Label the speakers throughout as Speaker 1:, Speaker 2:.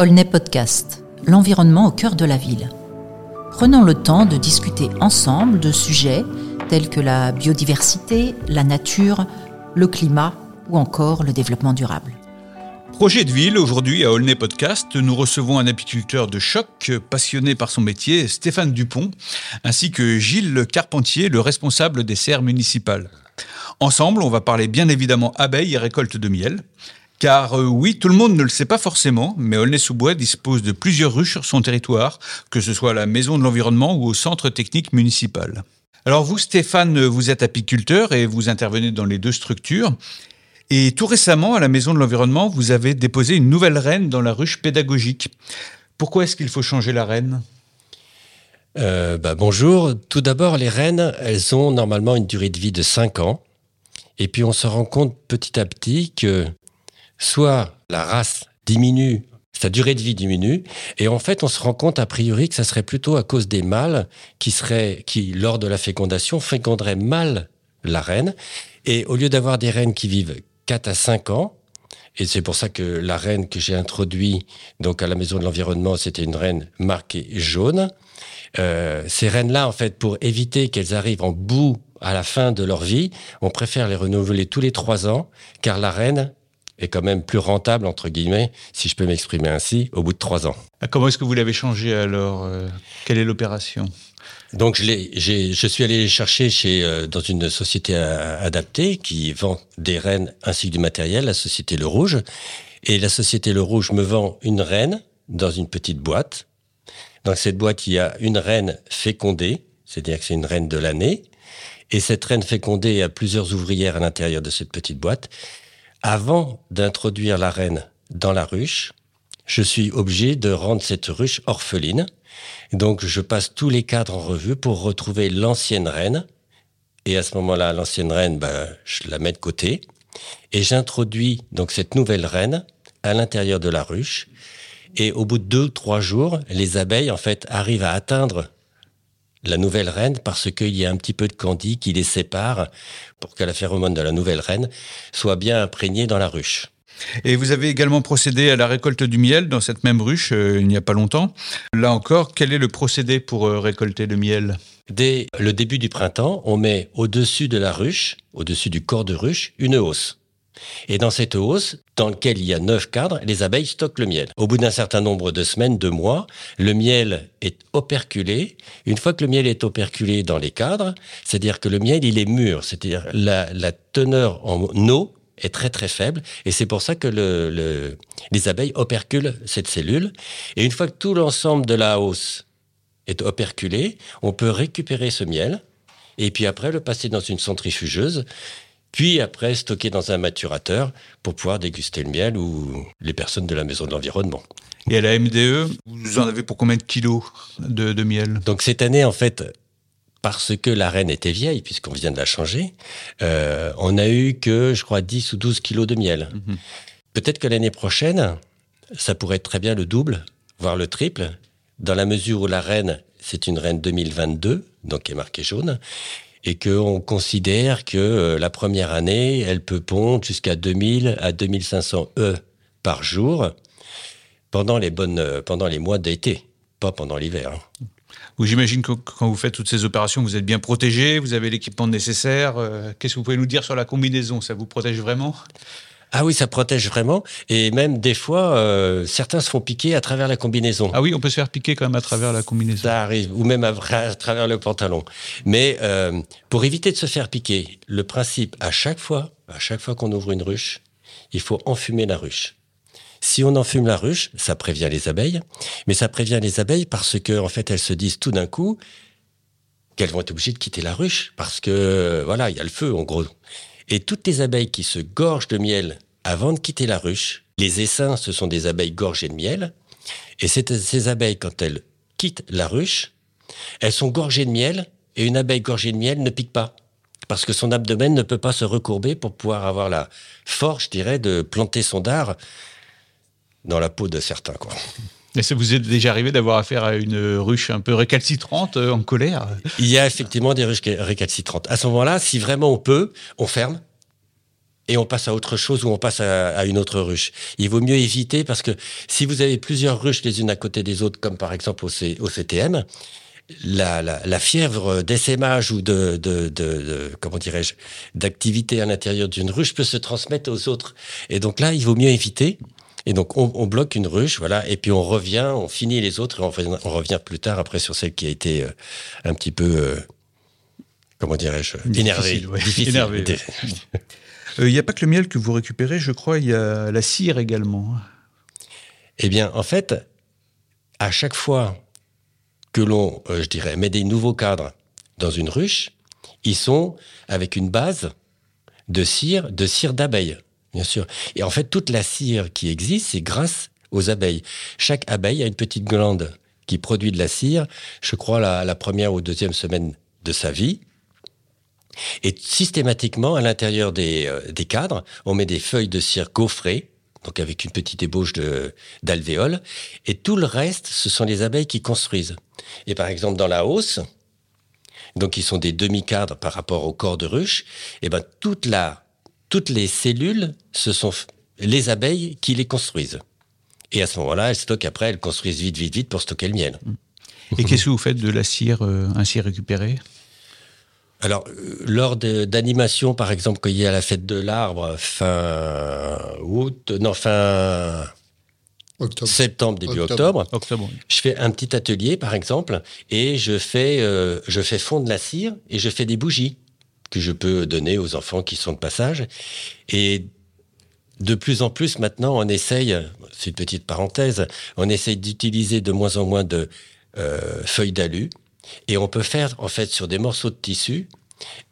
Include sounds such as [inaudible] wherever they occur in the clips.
Speaker 1: Olney Podcast, l'environnement au cœur de la ville. Prenons le temps de discuter ensemble de sujets tels que la biodiversité, la nature, le climat ou encore le développement durable.
Speaker 2: Projet de ville, aujourd'hui à Aulnay Podcast, nous recevons un apiculteur de choc passionné par son métier, Stéphane Dupont, ainsi que Gilles Carpentier, le responsable des serres municipales. Ensemble, on va parler bien évidemment abeilles et récolte de miel. Car euh, oui, tout le monde ne le sait pas forcément, mais Aulnay-sous-Bois dispose de plusieurs ruches sur son territoire, que ce soit à la Maison de l'Environnement ou au Centre technique municipal. Alors vous, Stéphane, vous êtes apiculteur et vous intervenez dans les deux structures. Et tout récemment, à la Maison de l'Environnement, vous avez déposé une nouvelle reine dans la ruche pédagogique. Pourquoi est-ce qu'il faut changer la reine?
Speaker 3: Euh, bah, Bonjour. Tout d'abord, les rennes, elles ont normalement une durée de vie de 5 ans. Et puis on se rend compte petit à petit que soit la race diminue, sa durée de vie diminue, et en fait, on se rend compte a priori que ça serait plutôt à cause des mâles qui seraient, qui lors de la fécondation féconderaient mal la reine, et au lieu d'avoir des reines qui vivent 4 à 5 ans, et c'est pour ça que la reine que j'ai introduite donc à la maison de l'environnement, c'était une reine marquée jaune. Euh, ces reines-là, en fait, pour éviter qu'elles arrivent en bout à la fin de leur vie, on préfère les renouveler tous les trois ans, car la reine est quand même plus rentable, entre guillemets, si je peux m'exprimer ainsi, au bout de trois ans.
Speaker 2: Ah, comment est-ce que vous l'avez changé alors euh, Quelle est l'opération?
Speaker 3: Donc je, je, suis allé chercher chez, euh, dans une société adaptée qui vend des rennes ainsi que du matériel, la société Le Rouge. Et la société Le Rouge me vend une reine dans une petite boîte. Dans cette boîte, il y a une reine fécondée, c'est-à-dire que c'est une reine de l'année. Et cette reine fécondée a plusieurs ouvrières à l'intérieur de cette petite boîte avant d'introduire la reine dans la ruche, je suis obligé de rendre cette ruche orpheline. Donc je passe tous les cadres en revue pour retrouver l'ancienne reine. Et à ce moment-là, l'ancienne reine, ben, je la mets de côté. Et j'introduis donc cette nouvelle reine à l'intérieur de la ruche. Et au bout de deux ou trois jours, les abeilles, en fait, arrivent à atteindre la nouvelle reine parce qu'il y a un petit peu de candy qui les sépare pour que la phéromone de la nouvelle reine soit bien imprégnée dans la ruche.
Speaker 2: Et vous avez également procédé à la récolte du miel dans cette même ruche euh, il n'y a pas longtemps. Là encore, quel est le procédé pour euh, récolter le miel?
Speaker 3: Dès le début du printemps, on met au-dessus de la ruche, au-dessus du corps de ruche, une hausse. Et dans cette hausse, dans laquelle il y a neuf cadres, les abeilles stockent le miel. Au bout d'un certain nombre de semaines, de mois, le miel est operculé. Une fois que le miel est operculé dans les cadres, c'est-à-dire que le miel, il est mûr, c'est-à-dire la, la teneur en eau est très très faible et c'est pour ça que le, les abeilles operculent cette cellule. Et une fois que tout l'ensemble de la hausse est operculé, on peut récupérer ce miel et puis après le passer dans une centrifugeuse puis après stocker dans un maturateur pour pouvoir déguster le miel ou les personnes de la maison de l'environnement.
Speaker 2: Et à la MDE, vous en avez pour combien de kilos de, miel?
Speaker 3: Donc cette année, en fait, parce que la reine était vieille, puisqu'on vient de la changer, euh, on a eu que, je crois, 10 ou 12 kilos de miel. Mhm. Peut-être que l'année prochaine, ça pourrait être très bien le double, voire le triple, dans la mesure où la reine, c'est une reine 2022, donc qui est marquée jaune, et qu'on considère que euh, la première année, elle peut pondre jusqu'à 2000 à 2500 œufs par jour pendant les, bonnes, euh, pendant les mois d'été, pas pendant l'hiver. Hein.
Speaker 2: Oui, j'imagine que quand vous faites toutes ces opérations, vous êtes bien protégé, vous avez l'équipement nécessaire. Euh, qu'est-ce que vous pouvez nous dire sur la combinaison? Ça vous protège vraiment?
Speaker 3: Ah oui, ça protège vraiment. Et même des fois, euh, certains se font piquer à travers la combinaison.
Speaker 2: Ah oui, on peut se faire piquer quand même à travers la combinaison.
Speaker 3: Ça arrive, ou même à, travers le pantalon. Mais euh, pour éviter de se faire piquer, le principe à chaque fois, à chaque fois qu'on ouvre une ruche, il faut enfumer la ruche. Si on enfume la ruche, ça prévient les abeilles, mais ça prévient les abeilles parce que en fait elles se disent tout d'un coup qu'elles vont être obligées de quitter la ruche parce que voilà il y a le feu en gros. Et toutes les abeilles qui se gorgent de miel avant de quitter la ruche, les essaims, ce sont des abeilles gorgées de miel. Et ces abeilles, quand elles quittent la ruche, elles sont gorgées de miel. Et une abeille gorgée de miel ne pique pas. Parce que son abdomen ne peut pas se recourber pour pouvoir avoir la force, je dirais, de planter son dard dans la peau de certains. Quoi.
Speaker 2: Et ça vous est déjà arrivé d'avoir affaire à une ruche un peu récalcitrante, euh, en colère?
Speaker 3: Il y a effectivement des ruches récalcitrantes. À ce moment-là, si vraiment on peut, on ferme. et on passe à autre chose ou on passe à, une autre ruche. Il vaut mieux éviter parce que si vous avez plusieurs ruches les unes à côté des autres, comme par exemple au, CTM, la, fièvre d'essaimage ou de comment dirais-je d'activité à l'intérieur d'une ruche peut se transmettre aux autres. Et donc là, il vaut mieux éviter. Et donc, on, bloque une ruche, voilà, et puis on revient, on finit les autres, et on, revient plus tard après sur celle qui a été euh, un petit peu, euh, comment dirais-je, énervée.
Speaker 2: Énervé. Il n'y euh, a pas que le miel que vous récupérez, je crois, il y a la cire également.
Speaker 3: Eh bien, en fait, à chaque fois que l'on, je dirais, met des nouveaux cadres dans une ruche, ils sont avec une base de cire, de cire d'abeille. Bien sûr. Et en fait, toute la cire qui existe, c'est grâce aux abeilles. Chaque abeille a une petite glande qui produit de la cire, je crois, la, première ou deuxième semaine de sa vie. Et systématiquement, à l'intérieur des, euh, des, cadres, on met des feuilles de cire gaufrées, donc avec une petite ébauche d'alvéole, et tout le reste, ce sont les abeilles qui construisent. Et par exemple, dans la hausse, donc qui sont des demi-cadres par rapport au corps de ruche, et ben toute la toutes les cellules, ce sont les abeilles qui les construisent. Et à ce moment-là, elles stockent après, elles construisent vite, vite, vite pour stocker le miel.
Speaker 2: Et qu'est-ce que vous faites de la cire euh, ainsi récupérée?
Speaker 3: Alors, euh, lors d'animation, par exemple, quand il y a la fête de l'arbre, fin août, non, fin septembre, début octobre, je fais un petit atelier, par exemple, et je fais, euh, je fais fondre la cire et je fais des bougies que je peux donner aux enfants qui sont de passage. Et de plus en plus maintenant, on essaye, c'est une petite parenthèse, on essaye d'utiliser de moins en moins de euh, feuilles d'alu. Et on peut faire, en fait, sur des morceaux de tissu,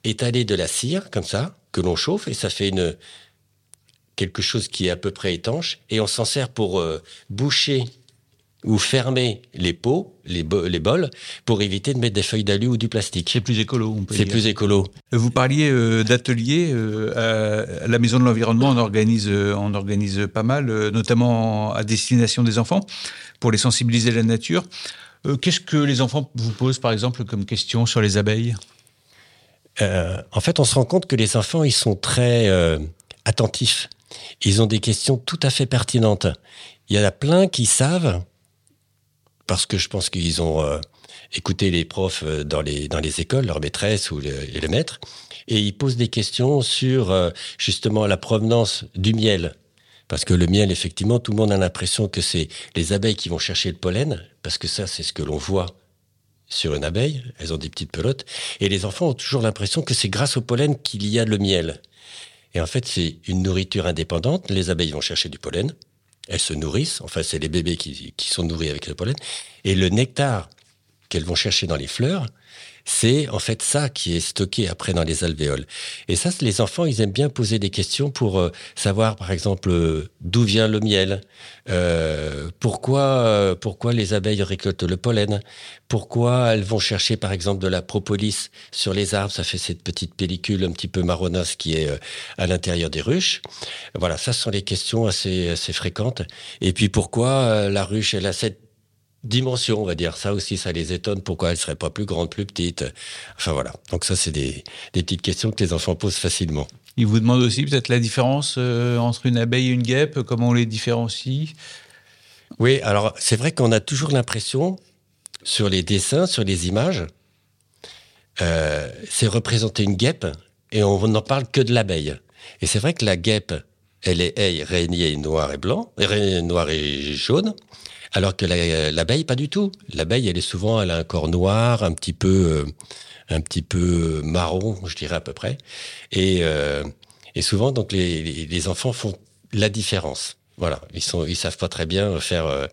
Speaker 3: étaler de la cire, comme ça, que l'on chauffe, et ça fait une, quelque chose qui est à peu près étanche. Et on s'en sert pour euh, boucher ou fermer les pots, les, les, bols, pour éviter de mettre des feuilles d'alu ou du plastique.
Speaker 2: C'est plus écolo, on peut
Speaker 3: C'est plus écolo.
Speaker 2: Vous parliez euh, d'ateliers. Euh, à la Maison de l'Environnement, on organise, euh, on organise pas mal, notamment à destination des enfants, pour les sensibiliser à la nature. Qu'est-ce que les enfants vous posent, par exemple, comme question sur les abeilles?
Speaker 3: En fait, on se rend compte que les enfants, ils sont très attentifs. Ils ont des questions tout à fait pertinentes. Il y en a plein qui savent parce que je pense qu'ils ont euh, écouté les profs euh, dans les, dans les écoles, leurs maîtresses ou les, les maîtres, et ils posent des questions sur euh, justement la provenance du miel. Parce que le miel, effectivement, tout le monde a l'impression que c'est les abeilles qui vont chercher le pollen, parce que ça, c'est ce que l'on voit sur une abeille, elles ont des petites pelotes, et les enfants ont toujours l'impression que c'est grâce au pollen qu'il y a le miel. Et en fait, c'est une nourriture indépendante, les abeilles vont chercher du pollen, elles se nourrissent, enfin c'est les bébés qui, qui, sont nourris avec le pollen, et le nectar qu'elles vont chercher dans les fleurs, c'est en fait ça qui est stocké après dans les alvéoles. Et ça, les enfants, ils aiment bien poser des questions pour euh, savoir, par exemple, euh, d'où vient le miel, euh, pourquoi, pourquoi les abeilles récoltent le pollen, pourquoi elles vont chercher, par exemple, de la propolis sur les arbres, ça fait cette petite pellicule un petit peu marronasse qui est à l'intérieur des ruches. Voilà, ça sont les questions assez, assez fréquentes. Et puis pourquoi la ruche, elle a cette dimension, on va dire. Ça aussi, ça les étonne. Pourquoi elle serait pas plus grande, plus petite Enfin voilà. Donc ça, c'est des, petites questions que les enfants posent facilement.
Speaker 2: Ils vous demandent aussi peut-être la différence euh, entre une abeille et une guêpe, comment on les différencie?
Speaker 3: Oui, alors c'est vrai qu'on a toujours l'impression, sur les dessins, sur les images, euh, c'est représenter une guêpe et on n'en parle que de l'abeille. Et c'est vrai que la guêpe, elle est hey, araignée noir et blanc, noir et jaune. Alors que l'abeille, pas du tout. L'abeille, elle est souvent, elle a un corps noir, un petit peu, euh, un petit peu marron, je dirais à peu près. Et, euh, et souvent, donc, les, enfants font la différence. Voilà, ils sont, ils savent pas très bien faire, euh,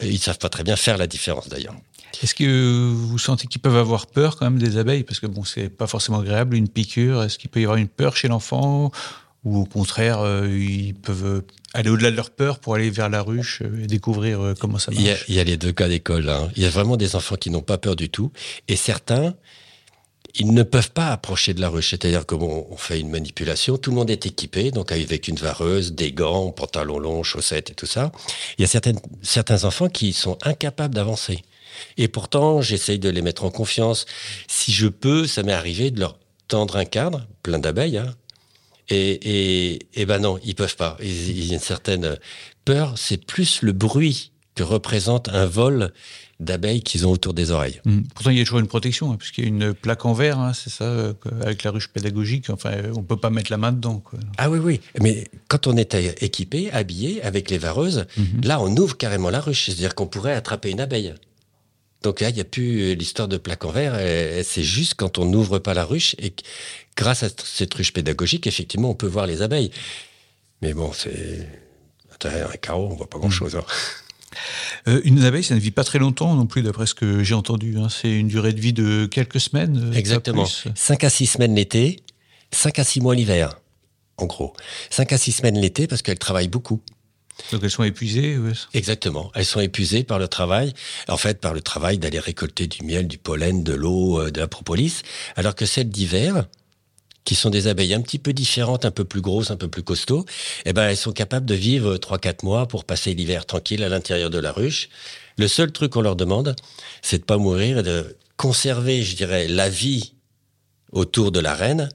Speaker 3: ils savent pas très bien faire la différence d'ailleurs.
Speaker 2: Est-ce que vous sentez qu'ils peuvent avoir peur quand même des abeilles? Parce que bon, c'est pas forcément agréable une piqûre. Est-ce qu'il peut y avoir une peur chez l'enfant? Ou au contraire, ils peuvent aller au-delà de leur peur pour aller vers la ruche et découvrir euh, comment ça
Speaker 3: marche. Il y a, les deux cas d'école. Hein. Il y a vraiment des enfants qui n'ont pas peur du tout. Et certains, ils ne peuvent pas approcher de la ruche. C'est-à-dire que on fait une manipulation, tout le monde est équipé, donc avec une vareuse, des gants, pantalons longs, chaussettes et tout ça. Il y a certaines, certains enfants qui sont incapables d'avancer. Et pourtant, j'essaye de les mettre en confiance. Si je peux, ça m'est arrivé de leur tendre un cadre plein d'abeilles, hein, Et, et, et ben non, ils peuvent pas. Il y a une certaine peur. C'est plus le bruit que représente un vol d'abeilles qu'ils ont autour des oreilles.
Speaker 2: Mmh. Pourtant, il y a toujours une protection, hein, puisqu'il y a une plaque en verre, hein, c'est ça, euh, avec la ruche pédagogique. Enfin, on peut pas mettre la main dedans. Quoi.
Speaker 3: Ah oui, oui. Mais quand on est équipé, habillé, avec les vareuses, mmh. là, on ouvre carrément la ruche. C'est-à-dire qu'on pourrait attraper une abeille. Donc là, il n'y a plus l'histoire de plaque en verre. C'est juste quand on n'ouvre pas la ruche et grâce à cette ruche pédagogique, effectivement, on peut voir les abeilles. Mais bon, c'est un carreau, on voit pas grand-chose. Hein. [laughs]
Speaker 2: Euh, une abeille, ça ne vit pas très longtemps non plus, d'après ce que j'ai entendu. Hein. C'est une durée de vie de quelques semaines.
Speaker 3: Euh, Exactement. 5 à 6 semaines l'été, 5 à 6 mois l'hiver, en gros. 5 à 6 semaines l'été parce qu'elles travaillent beaucoup.
Speaker 2: Donc elles sont épuisées
Speaker 3: Exactement. Elles sont épuisées par le travail, en fait par le travail d'aller récolter du miel, du pollen, de l'eau, euh, de la propolis, alors que celles d'hiver, qui sont des abeilles un petit peu différentes, un peu plus grosses, un peu plus costauds, eh ben, elles sont capables de vivre 3-4 mois pour passer l'hiver tranquille à l'intérieur de la ruche. Le seul truc qu'on leur demande, c'est de pas mourir et de conserver, je dirais, la vie autour de la reine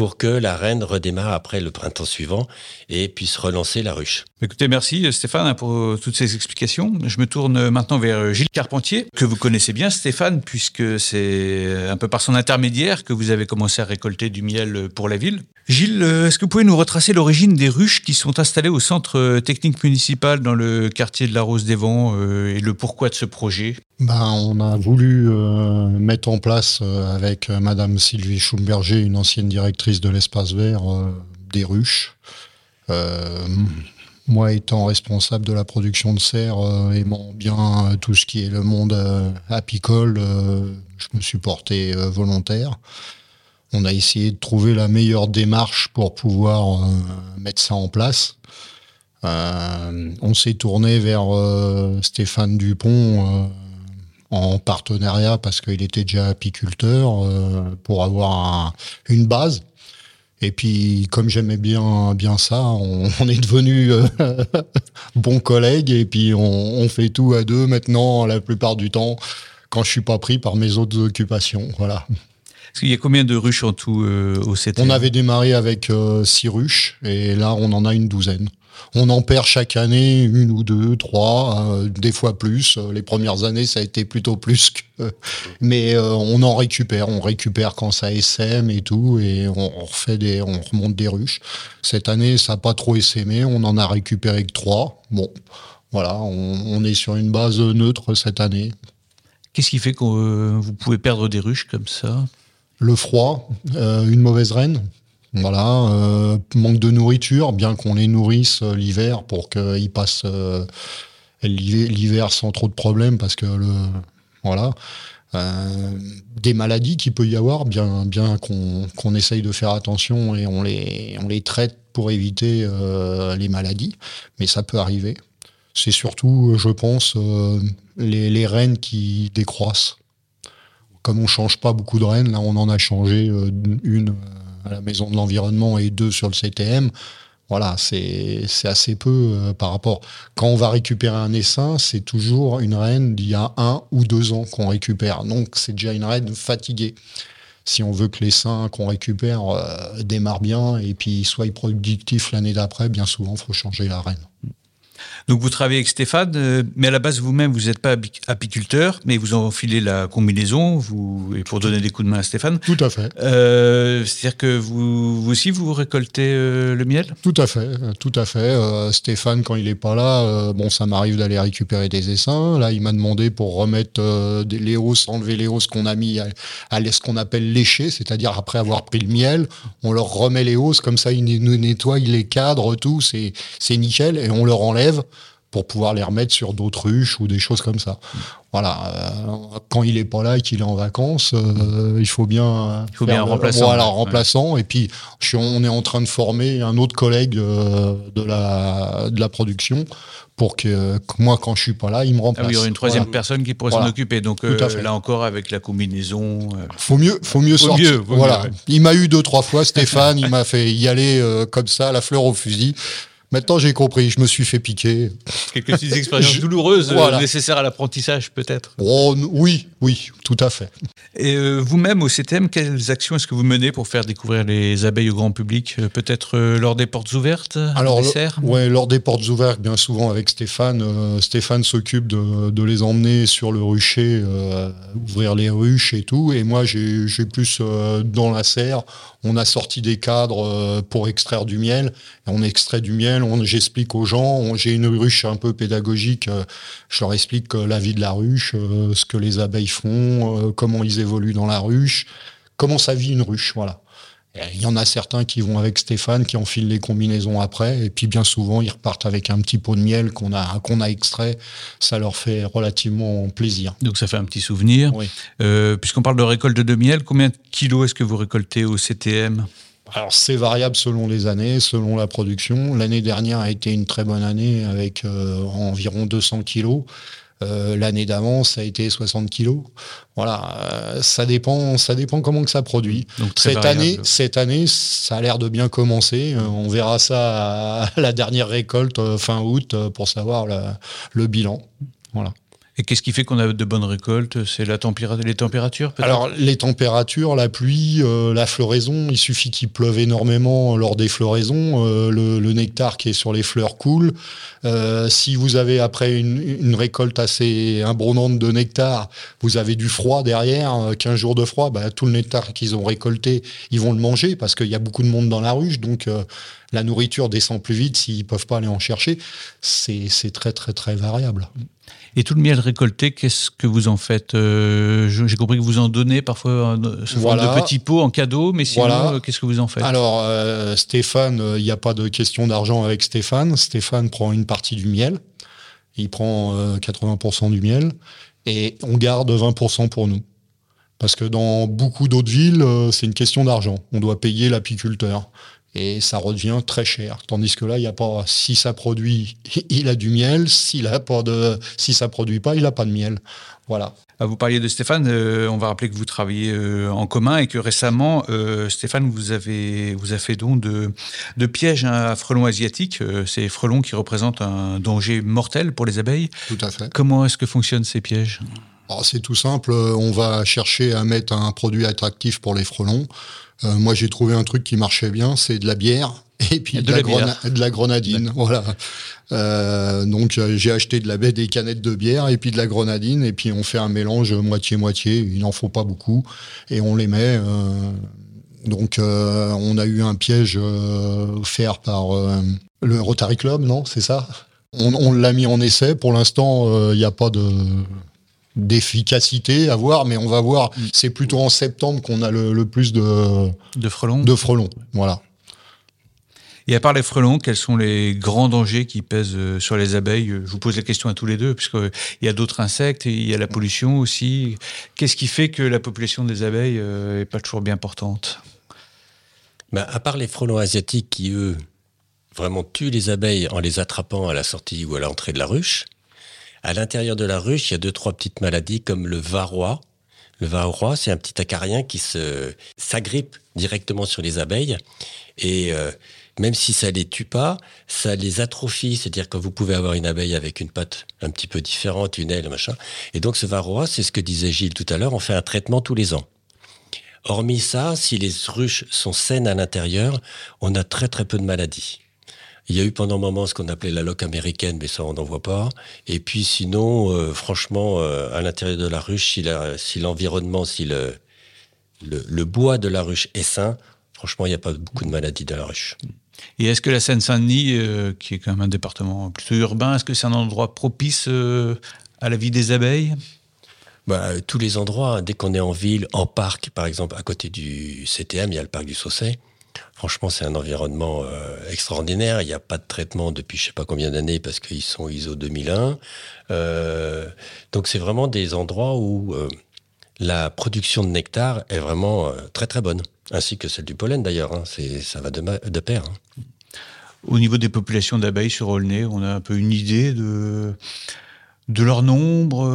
Speaker 3: pour que la reine redémarre après le printemps suivant et puisse relancer la ruche.
Speaker 2: Écoutez, merci Stéphane pour toutes ces explications. Je me tourne maintenant vers Gilles Carpentier, que vous connaissez bien Stéphane, puisque c'est un peu par son intermédiaire que vous avez commencé à récolter du miel pour la ville. Gilles, est-ce que vous pouvez nous retracer l'origine des ruches qui sont installées au centre technique municipal dans le quartier de la Rose des Vents euh, et le pourquoi de ce projet?
Speaker 4: Ben, On a voulu euh, mettre en place euh, avec Madame Sylvie Schumberger, une ancienne directrice de l'espace vert, des ruches. moi étant responsable de la production de serre, aimant bien tout ce qui est le monde apicole, je me suis porté volontaire. On a essayé de trouver la meilleure démarche pour pouvoir euh, mettre ça en place. Euh, on s'est tourné vers euh, Stéphane Dupont en partenariat parce qu'il était déjà apiculteur pour avoir une base. Et puis, comme j'aimais bien bien ça, on, [laughs] est devenu [laughs] bons collègues et puis on, on, fait tout à deux maintenant la plupart du temps quand je suis pas pris par mes autres occupations. Voilà.
Speaker 2: Il y a combien de ruches en tout euh, au CT
Speaker 4: On avait démarré avec euh, six ruches et là on en a une douzaine. On en perd chaque année une ou deux, trois, euh, des fois plus. Les premières années, ça a été plutôt plus que. [laughs] Mais on en récupère. On récupère quand ça SM et tout, et on, refait des, on remonte des ruches. Cette année, ça n'a pas trop essaimé. On en a récupéré que trois. Bon, voilà, on, est sur une base neutre cette année.
Speaker 2: Qu'est-ce qui fait que vous pouvez perdre des ruches comme ça?
Speaker 4: Le froid, euh, une mauvaise reine. Voilà, euh, manque de nourriture, bien qu'on les nourrisse euh, l'hiver pour qu'ils passent l'hiver sans trop de problèmes, parce que voilà. des maladies qu'il peut y avoir, bien, bien qu'on essaye de faire attention et on les, traite pour éviter les maladies, mais ça peut arriver. C'est surtout, je pense, les, les reines qui décroissent comme on change pas beaucoup de reines, là on en a changé euh, une euh, à la maison de l'environnement et deux sur le CTM. Voilà, c'est assez peu euh, par rapport. Quand on va récupérer un essaim, c'est toujours une reine d'il y a un ou deux ans qu'on récupère. Donc c'est déjà une reine fatiguée. Si on veut que l'essaim qu'on récupère démarre bien et puis soit productif l'année d'après, bien souvent, il faut changer la reine.
Speaker 2: Donc vous travaillez avec Stéphane, euh, mais à la base vous-même vous n'êtes pas apiculteur, mais vous enfilez la combinaison vous, et pour donner des coups de main à Stéphane.
Speaker 4: Tout à fait.
Speaker 2: Euh, c'est-à-dire que vous, aussi vous récoltez euh, le miel?
Speaker 4: Tout à fait, tout à fait. Stéphane quand il n'est pas là, bon ça m'arrive d'aller récupérer des essaims. Là il m'a demandé pour remettre des, les hausses, enlever les hausses qu'on a mis à, ce qu'on appelle lécher, c'est-à-dire après avoir pris le miel, on leur remet les hausses comme ça ils nous nettoient les cadres, tout, c'est nickel et on leur enlève pour pouvoir les remettre sur d'autres ruches ou des choses comme ça. Voilà. Euh, quand il est pas là et qu'il est en vacances, euh, il faut bien,
Speaker 2: il faut bien un remplaçant.
Speaker 4: Voilà, remplaçant. Et puis, on est en train de former un autre collègue euh, de la de la production pour que, moi, quand je suis pas là, il me remplace.
Speaker 2: Ah oui, il y aura une troisième personne qui pourrait s'en occuper. Donc là encore, avec la combinaison.
Speaker 4: Faut mieux, faut mieux sortir. voilà. Il m'a eu deux trois fois, Stéphane. il m'a fait y aller comme ça, la fleur au fusil Maintenant, j'ai compris. Je me suis fait piquer.
Speaker 2: Quelques petites [laughs] expériences
Speaker 4: Je-
Speaker 2: douloureuses euh,
Speaker 4: Voilà.
Speaker 2: nécessaires à l'apprentissage, peut-être.
Speaker 4: Oh, oui, oui, tout à fait.
Speaker 2: Et euh, vous-même, au CTM, quelles actions est-ce que vous menez pour faire découvrir les abeilles au grand public Euh, Peut-être euh, lors des portes ouvertes
Speaker 4: Alors, ouais, lors des portes ouvertes, bien souvent avec Stéphane, euh, Stéphane s'occupe de, de les emmener sur le rucher, euh, ouvrir les ruches et tout. Et moi, j'ai j'ai plus euh, dans la serre. On a sorti des cadres euh, pour extraire du miel. Et on extrait du miel. J'explique aux gens. J'ai une ruche un peu pédagogique. euh, je leur explique euh, la vie de la ruche, euh, ce que les abeilles font, comment ils évoluent dans la ruche, comment ça vit une ruche. Voilà. Il y en a certains qui vont avec Stéphane, qui enfilent les combinaisons après, et puis bien souvent ils repartent avec un petit pot de miel qu'on a qu'on a extrait. Ça leur fait relativement plaisir.
Speaker 2: Donc ça fait un petit souvenir.
Speaker 4: Oui.
Speaker 2: Euh, Puisqu'on parle de récolte de miel, combien de kilos est-ce que vous récoltez au CTM
Speaker 4: Alors c'est variable selon les années, selon la production. L'année dernière a été une très bonne année avec euh, environ 200 kilos. Euh, L'année d'avant, ça a été 60 kilos. Voilà, euh, ça dépend, ça dépend comment que ça produit.
Speaker 2: Donc
Speaker 4: Cette
Speaker 2: variable.
Speaker 4: année, cette année, ça a l'air de bien commencer. Euh, On verra ça à la dernière récolte fin août pour savoir la- le bilan. Voilà.
Speaker 2: Et qu'est-ce qui fait qu'on a de bonnes récoltes? C'est les températures
Speaker 4: Alors les températures, la pluie, euh, la floraison, il suffit qu'il pleuve énormément lors des floraisons, euh, le, nectar qui est sur les fleurs coule. Euh, si vous avez après une, récolte assez imbronnante de nectar, vous avez du froid derrière, euh, 15 jours de froid, bah, tout le nectar qu'ils ont récolté, ils vont le manger parce qu'il y a beaucoup de monde dans la ruche, donc la nourriture descend plus vite s'ils peuvent pas aller en chercher. C'est très très très variable.
Speaker 2: Et tout le miel récolté, qu'est-ce que vous en faites Euh, J'ai compris que vous en donnez parfois euh, forme de petits pots en cadeau, mais sinon,
Speaker 4: Voilà.
Speaker 2: euh, qu'est-ce que vous en faites
Speaker 4: Alors, euh, Stéphane, il n'y a pas de question d'argent avec Stéphane. Stéphane prend une partie du miel. Il prend euh, 80% du miel et on garde 20% pour nous. Parce que dans beaucoup d'autres villes, c'est une question d'argent. On doit payer l'apiculteur. Et ça revient très cher. Tandis que là, il n'y a pas, si ça produit, [laughs] il a du miel. S'il a pas de, si ça produit pas, il n'a pas de miel. Voilà.
Speaker 2: Ah, Vous parliez de Stéphane, euh, on va rappeler que vous travaillez euh, en commun et que récemment, euh, Stéphane vous, avez, vous a fait don de, de pièges à frelons asiatiques, ces frelons qui représentent un danger mortel pour les abeilles.
Speaker 4: Tout à fait.
Speaker 2: Comment est-ce que fonctionnent ces pièges?
Speaker 4: Alors, C'est tout simple, on va chercher à mettre un produit attractif pour les frelons. Euh, moi, j'ai trouvé un truc qui marchait bien, c'est de la bière [laughs] et puis
Speaker 2: Et
Speaker 4: de,
Speaker 2: de
Speaker 4: la,
Speaker 2: la bière.
Speaker 4: grena- de la grenadine. Voilà. Euh, donc, euh, j'ai acheté de la baie, des canettes de bière et puis de la grenadine et puis on fait un mélange moitié-moitié. Il n'en faut pas beaucoup et on les met. euh, donc, on a eu un piège offert par le Rotary Club, non C'est ça? On, on l'a mis en essai. Pour l'instant, il n'y a pas de d'efficacité à voir, mais on va voir. C'est plutôt en septembre qu'on a le, le plus de,
Speaker 2: de frelons
Speaker 4: de frelons. Voilà.
Speaker 2: Et à part les frelons, quels sont les grands dangers qui pèsent euh, sur les abeilles? Je vous pose la question à tous les deux, puisqu'il y a d'autres insectes, et il y a la pollution aussi. Qu'est-ce qui fait que la population des abeilles n'est pas toujours bien portante?
Speaker 3: Ben, à part les frelons asiatiques qui, eux, vraiment tuent les abeilles en les attrapant à la sortie ou à l'entrée de la ruche, à l'intérieur de la ruche, il y a deux, trois petites maladies comme le varroa. Le varroa, c'est un petit acarien qui se s'agrippe directement sur les abeilles et euh, même si ça les tue pas, ça les atrophie. C'est-à-dire que vous pouvez avoir une abeille avec une patte un petit peu différente, une aile, machin. Et donc ce varroa, c'est ce que disait Gilles tout à l'heure, on fait un traitement tous les ans. Hormis ça, si les ruches sont saines à l'intérieur, on a très très peu de maladies. Il y a eu pendant un moment ce qu'on appelait la loque américaine, mais ça on n'en voit pas. Et puis sinon, euh, franchement, euh, à l'intérieur de la ruche, si la- si l'environnement, si le, le, le bois de la ruche est sain, franchement, il n'y a pas beaucoup de maladies dans la ruche.
Speaker 2: Et est-ce que la Seine-Saint-Denis, euh, qui est quand même un département plutôt urbain, est-ce que c'est un endroit propice à la vie des abeilles?
Speaker 3: Bah, tous les endroits, dès qu'on est en ville, en parc, par exemple, à côté du CTM, il y a le parc du Saucet. Franchement, c'est un environnement euh, extraordinaire. Il n'y a pas de traitement depuis je sais pas combien d'années parce qu'ils sont ISO 2001. Euh, donc, c'est vraiment des endroits où euh, la production de nectar est vraiment euh, très très bonne, ainsi que celle du pollen d'ailleurs. hein. C'est ça va de, pair. hein.
Speaker 2: Au niveau des populations d'abeilles sur Aulnay, on a un peu une idée de, de leur nombre,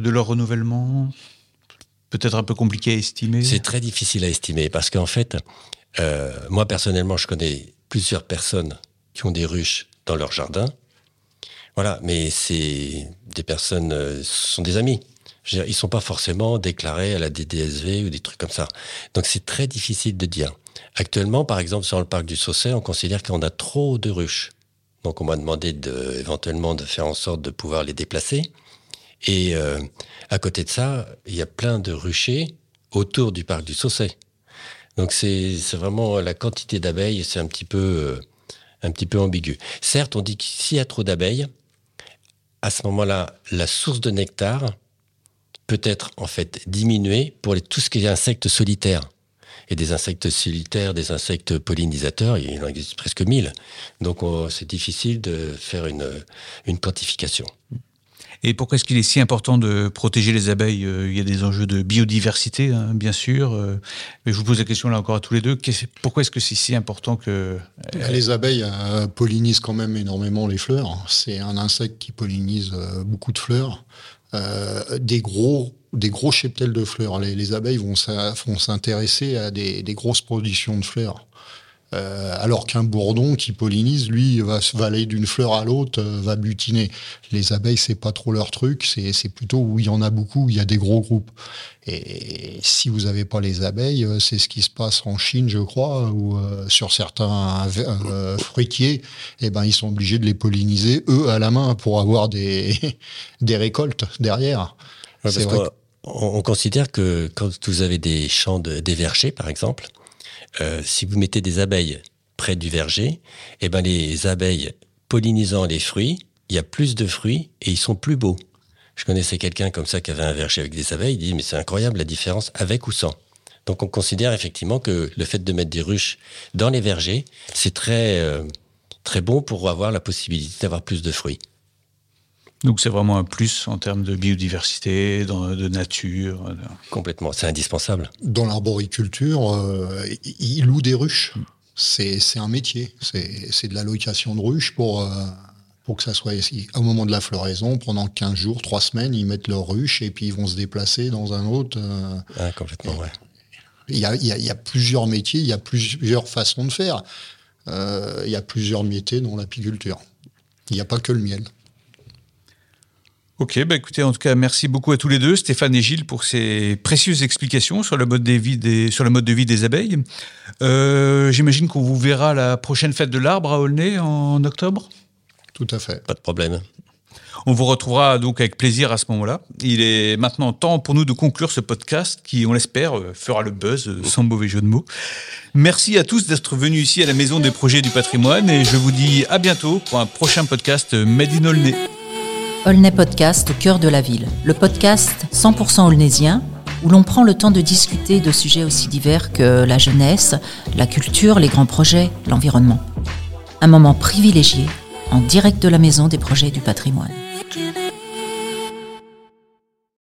Speaker 2: de leur renouvellement? Peut-être un peu compliqué à estimer?
Speaker 3: C'est très difficile à estimer parce qu'en fait, euh, moi personnellement, je connais plusieurs personnes qui ont des ruches dans leur jardin. Voilà, mais c'est des personnes, euh, ce sont des amis. Je veux dire, ils sont pas forcément déclarés à la DDSV ou des trucs comme ça. Donc c'est très difficile de dire. Actuellement, par exemple, sur le parc du Saucet, on considère qu'on a trop de ruches. Donc on m'a demandé de, éventuellement de faire en sorte de pouvoir les déplacer. Et euh, à côté de ça, il y a plein de ruchers autour du parc du Saucet. Donc c'est vraiment la quantité d'abeilles, c'est un petit peu euh, un petit peu ambigu. Certes, on dit que s'il y a trop d'abeilles, à ce moment-là, la source de nectar peut être en fait diminuée pour les, tout ce qui est insectes solitaires. Et des insectes solitaires, des insectes pollinisateurs, il en existe presque 1000. Donc c'est difficile de faire une, une quantification.
Speaker 2: Et pourquoi est-ce qu'il est si important de protéger les abeilles euh, Il y a des enjeux de biodiversité, hein, bien sûr. Euh, mais je vous pose la question là encore à tous les deux. Pourquoi est-ce que c'est si important que... Euh,
Speaker 4: les abeilles pollinisent quand même énormément les fleurs. C'est un insecte qui pollinise beaucoup de fleurs. des gros des gros cheptels de fleurs. Les, abeilles vont s'intéresser à des, des, grosses productions de fleurs. Euh, alors qu'un bourdon qui pollinise, lui, va, va aller d'une fleur à l'autre, euh, va butiner. Les abeilles, c'est pas trop leur truc, c'est plutôt où il y en a beaucoup, où il y a des gros groupes. Et si vous n'avez pas les abeilles, euh, c'est ce qui se passe en Chine, je crois, où sur certains fruitiers, eh ben, ils sont obligés de les polliniser, eux, à la main, pour avoir des, [laughs] des récoltes derrière.
Speaker 3: on, considère que quand vous avez des champs, de, des vergers, par exemple, euh, si vous mettez des abeilles près du verger, eh ben les abeilles pollinisant les fruits, il y a plus de fruits et ils sont plus beaux. Je connaissais quelqu'un comme ça qui avait un verger avec des abeilles, il dit mais c'est incroyable la différence avec ou sans. Donc on considère effectivement que le fait de mettre des ruches dans les vergers, c'est très euh, très bon pour avoir la possibilité d'avoir plus de fruits.
Speaker 2: Donc c'est vraiment un plus en termes de biodiversité, de nature.
Speaker 3: Complètement, c'est indispensable.
Speaker 4: Dans l'arboriculture, euh, ils louent des ruches. C'est un métier. C'est de la location de ruches pour, euh, pour que ça soit ici. Au moment de la floraison, pendant 15 jours, 3 semaines, ils mettent leur ruche et puis ils vont se déplacer dans un autre. Euh,
Speaker 3: ah, complètement, ouais.
Speaker 4: Il y, a, il, y a, plusieurs métiers, il y a plusieurs façons de faire. il y a plusieurs métiers dans l'apiculture. Il n'y a pas que le miel.
Speaker 2: Ok, bah écoutez, en tout cas, merci beaucoup à tous les deux, Stéphane et Gilles, pour ces précieuses explications sur le mode de vie des, sur le mode de vie des abeilles. Euh, j'imagine qu'on vous verra à la prochaine fête de l'arbre à Aulnay en octobre?
Speaker 4: Tout à fait.
Speaker 3: Pas de problème.
Speaker 2: On vous retrouvera donc avec plaisir à ce moment-là. Il est maintenant temps pour nous de conclure ce podcast qui, on l'espère, fera le buzz sans mauvais jeu de mots. Merci à tous d'être venus ici à la Maison des Projets du Patrimoine et je vous dis à bientôt pour un prochain podcast Made in Aulnay.
Speaker 1: Aulnay Podcast au cœur de la ville, le podcast 100% aulnaysien où l'on prend le temps de discuter de sujets aussi divers que la jeunesse, la culture, les grands projets, l'environnement. Un moment privilégié en direct de la Maison des Projets du Patrimoine.